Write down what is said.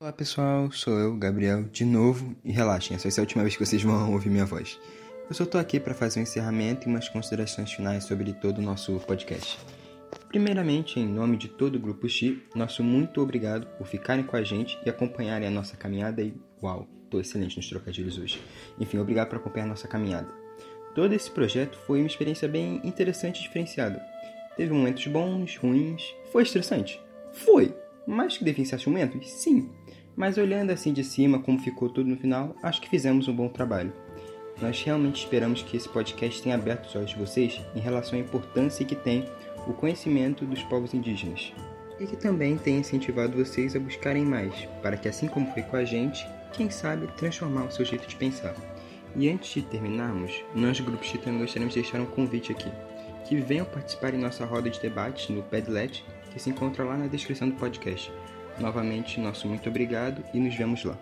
Olá pessoal, sou eu, Gabriel, de novo, e relaxem, essa vai ser a última vez que vocês vão ouvir minha voz. Eu só tô aqui para fazer um encerramento e umas considerações finais sobre todo o nosso podcast. Primeiramente, em nome de todo o Grupo X, nosso muito obrigado por ficarem com a gente e acompanharem a nossa caminhada e uau, tô excelente nos trocadilhos hoje. Enfim, obrigado por acompanhar a nossa caminhada. Todo esse projeto foi uma experiência bem interessante e diferenciada. Teve momentos bons, ruins, foi estressante. Foi, mas que deficiências momentos? Sim. Mas olhando assim de cima como ficou tudo no final, acho que fizemos um bom trabalho. Nós realmente esperamos que esse podcast tenha aberto os olhos de vocês em relação à importância que tem o conhecimento dos povos indígenas. E que também tenha incentivado vocês a buscarem mais, para que assim como foi com a gente, quem sabe transformar o seu jeito de pensar. E antes de terminarmos, nós, Grupo Chitano, gostaríamos de deixar um convite aqui. Que venham participar em nossa roda de debate no Padlet, que se encontra lá na descrição do podcast. Novamente, nosso muito obrigado e nos vemos lá.